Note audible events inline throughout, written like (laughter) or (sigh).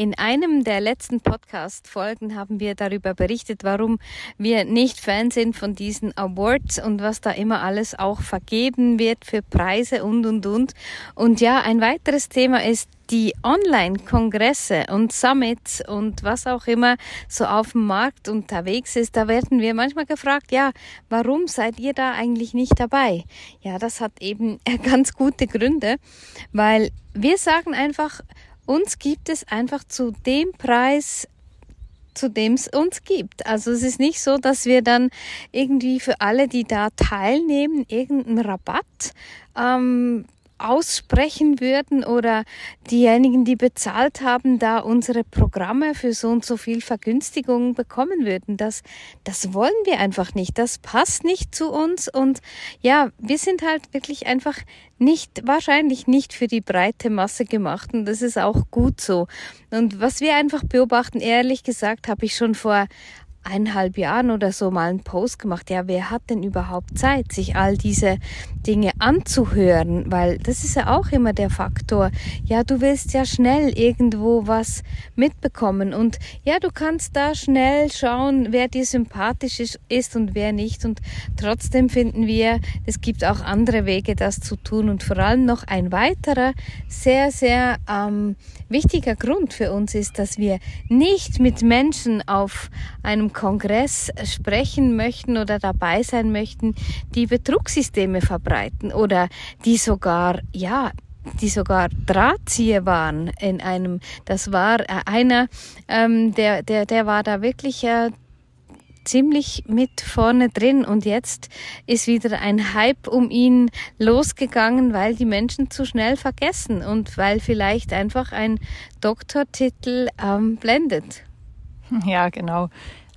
In einem der letzten Podcast-Folgen haben wir darüber berichtet, warum wir nicht Fan sind von diesen Awards und was da immer alles auch vergeben wird für Preise und, und, und. Und ja, ein weiteres Thema ist die Online-Kongresse und Summits und was auch immer so auf dem Markt unterwegs ist, da werden wir manchmal gefragt, ja, warum seid ihr da eigentlich nicht dabei? Ja, das hat eben (laughs) ganz gute Gründe, weil wir sagen einfach, uns gibt es einfach zu dem Preis, zu dem es uns gibt. Also es ist nicht so, dass wir dann irgendwie für alle, die da teilnehmen, irgendeinen Rabatt ähm, aussprechen würden oder diejenigen, die bezahlt haben, da unsere Programme für so und so viel Vergünstigung bekommen würden. Das, das wollen wir einfach nicht. Das passt nicht zu uns und ja, wir sind halt wirklich einfach nicht, wahrscheinlich nicht für die breite Masse gemacht und das ist auch gut so. Und was wir einfach beobachten, ehrlich gesagt, habe ich schon vor eineinhalb Jahren oder so mal einen Post gemacht, ja, wer hat denn überhaupt Zeit, sich all diese Dinge anzuhören? Weil das ist ja auch immer der Faktor. Ja, du willst ja schnell irgendwo was mitbekommen und ja, du kannst da schnell schauen, wer dir sympathisch ist und wer nicht. Und trotzdem finden wir, es gibt auch andere Wege, das zu tun. Und vor allem noch ein weiterer sehr, sehr ähm, wichtiger Grund für uns ist, dass wir nicht mit Menschen auf einem Kongress sprechen möchten oder dabei sein möchten, die Betrugssysteme verbreiten oder die sogar, ja, die sogar Drahtzieher waren in einem, das war äh, einer, ähm, der, der, der war da wirklich äh, ziemlich mit vorne drin und jetzt ist wieder ein Hype um ihn losgegangen, weil die Menschen zu schnell vergessen und weil vielleicht einfach ein Doktortitel ähm, blendet. Ja, genau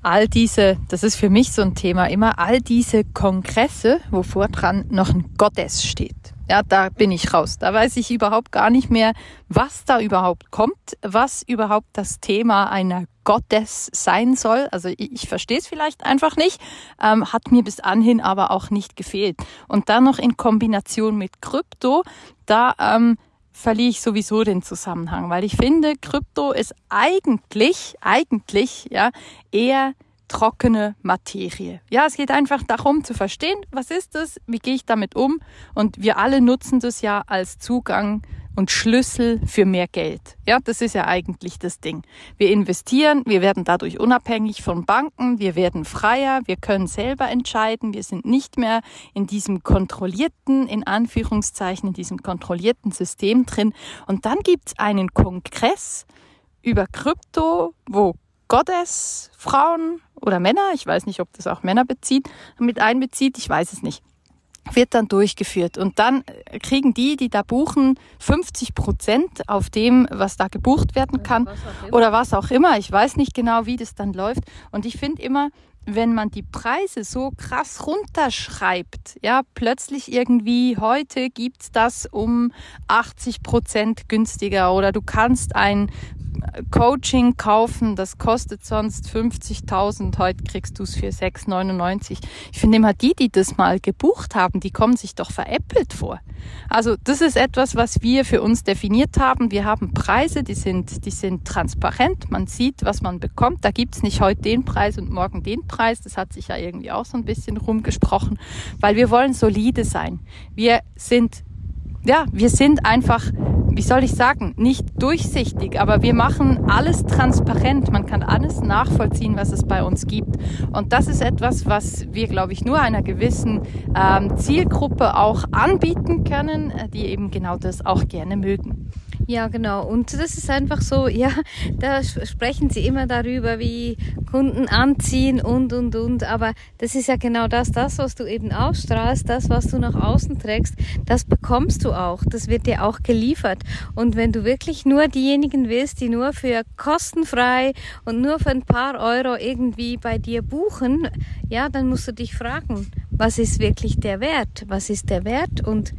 all diese, das ist für mich so ein Thema, immer all diese Kongresse, wo vordran noch ein Gottes steht. Ja, da bin ich raus. Da weiß ich überhaupt gar nicht mehr, was da überhaupt kommt, was überhaupt das Thema einer Gottes sein soll. Also ich, ich verstehe es vielleicht einfach nicht, ähm, hat mir bis anhin aber auch nicht gefehlt. Und dann noch in Kombination mit Krypto, da ähm, verliere ich sowieso den Zusammenhang, weil ich finde, Krypto ist eigentlich, eigentlich, ja, eher trockene Materie. Ja, es geht einfach darum zu verstehen, was ist das, wie gehe ich damit um und wir alle nutzen das ja als Zugang und Schlüssel für mehr Geld. Ja, das ist ja eigentlich das Ding. Wir investieren, wir werden dadurch unabhängig von Banken, wir werden freier, wir können selber entscheiden, wir sind nicht mehr in diesem kontrollierten, in Anführungszeichen, in diesem kontrollierten System drin. Und dann gibt's einen Kongress über Krypto, wo Gottes, Frauen oder Männer, ich weiß nicht, ob das auch Männer bezieht, mit einbezieht, ich weiß es nicht wird dann durchgeführt. Und dann kriegen die, die da buchen, 50 Prozent auf dem, was da gebucht werden kann oder was auch immer. Ich weiß nicht genau, wie das dann läuft. Und ich finde immer, wenn man die Preise so krass runterschreibt, ja, plötzlich irgendwie heute gibt's das um 80 Prozent günstiger oder du kannst ein Coaching kaufen, das kostet sonst 50.000, heute kriegst du es für 6,99. Ich finde immer die, die das mal gebucht haben, die kommen sich doch veräppelt vor. Also das ist etwas, was wir für uns definiert haben. Wir haben Preise, die sind, die sind transparent, man sieht, was man bekommt. Da gibt's nicht heute den Preis und morgen den Preis. Das hat sich ja irgendwie auch so ein bisschen rumgesprochen, weil wir wollen solide sein. Wir sind ja, wir sind einfach, wie soll ich sagen, nicht durchsichtig, aber wir machen alles transparent. Man kann alles nachvollziehen, was es bei uns gibt. Und das ist etwas, was wir, glaube ich, nur einer gewissen ähm, Zielgruppe auch anbieten können, äh, die eben genau das auch gerne mögen. Ja, genau. Und das ist einfach so, (laughs) ja, da sprechen sie immer darüber, wie Kunden anziehen und, und, und. Aber das ist ja genau das, das, was du eben ausstrahlst, das, was du nach außen trägst, das bekommst du auch. Das wird dir auch geliefert. Und wenn du wirklich nur diejenigen willst, die nur für kostenfrei und nur für ein paar Euro irgendwie bei dir buchen, ja, dann musst du dich fragen, was ist wirklich der Wert? Was ist der Wert? Und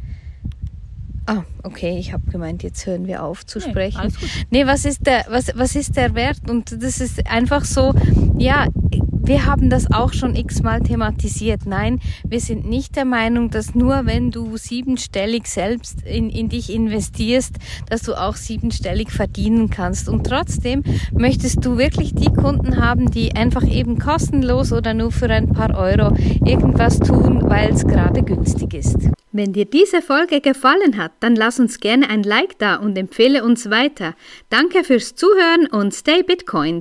Ah, okay, ich habe gemeint, jetzt hören wir auf zu sprechen. Nee, nee, was ist der was was ist der Wert und das ist einfach so, ja, wir haben das auch schon x-mal thematisiert. Nein, wir sind nicht der Meinung, dass nur wenn du siebenstellig selbst in, in dich investierst, dass du auch siebenstellig verdienen kannst. Und trotzdem möchtest du wirklich die Kunden haben, die einfach eben kostenlos oder nur für ein paar Euro irgendwas tun, weil es gerade günstig ist. Wenn dir diese Folge gefallen hat, dann lass uns gerne ein Like da und empfehle uns weiter. Danke fürs Zuhören und stay Bitcoin.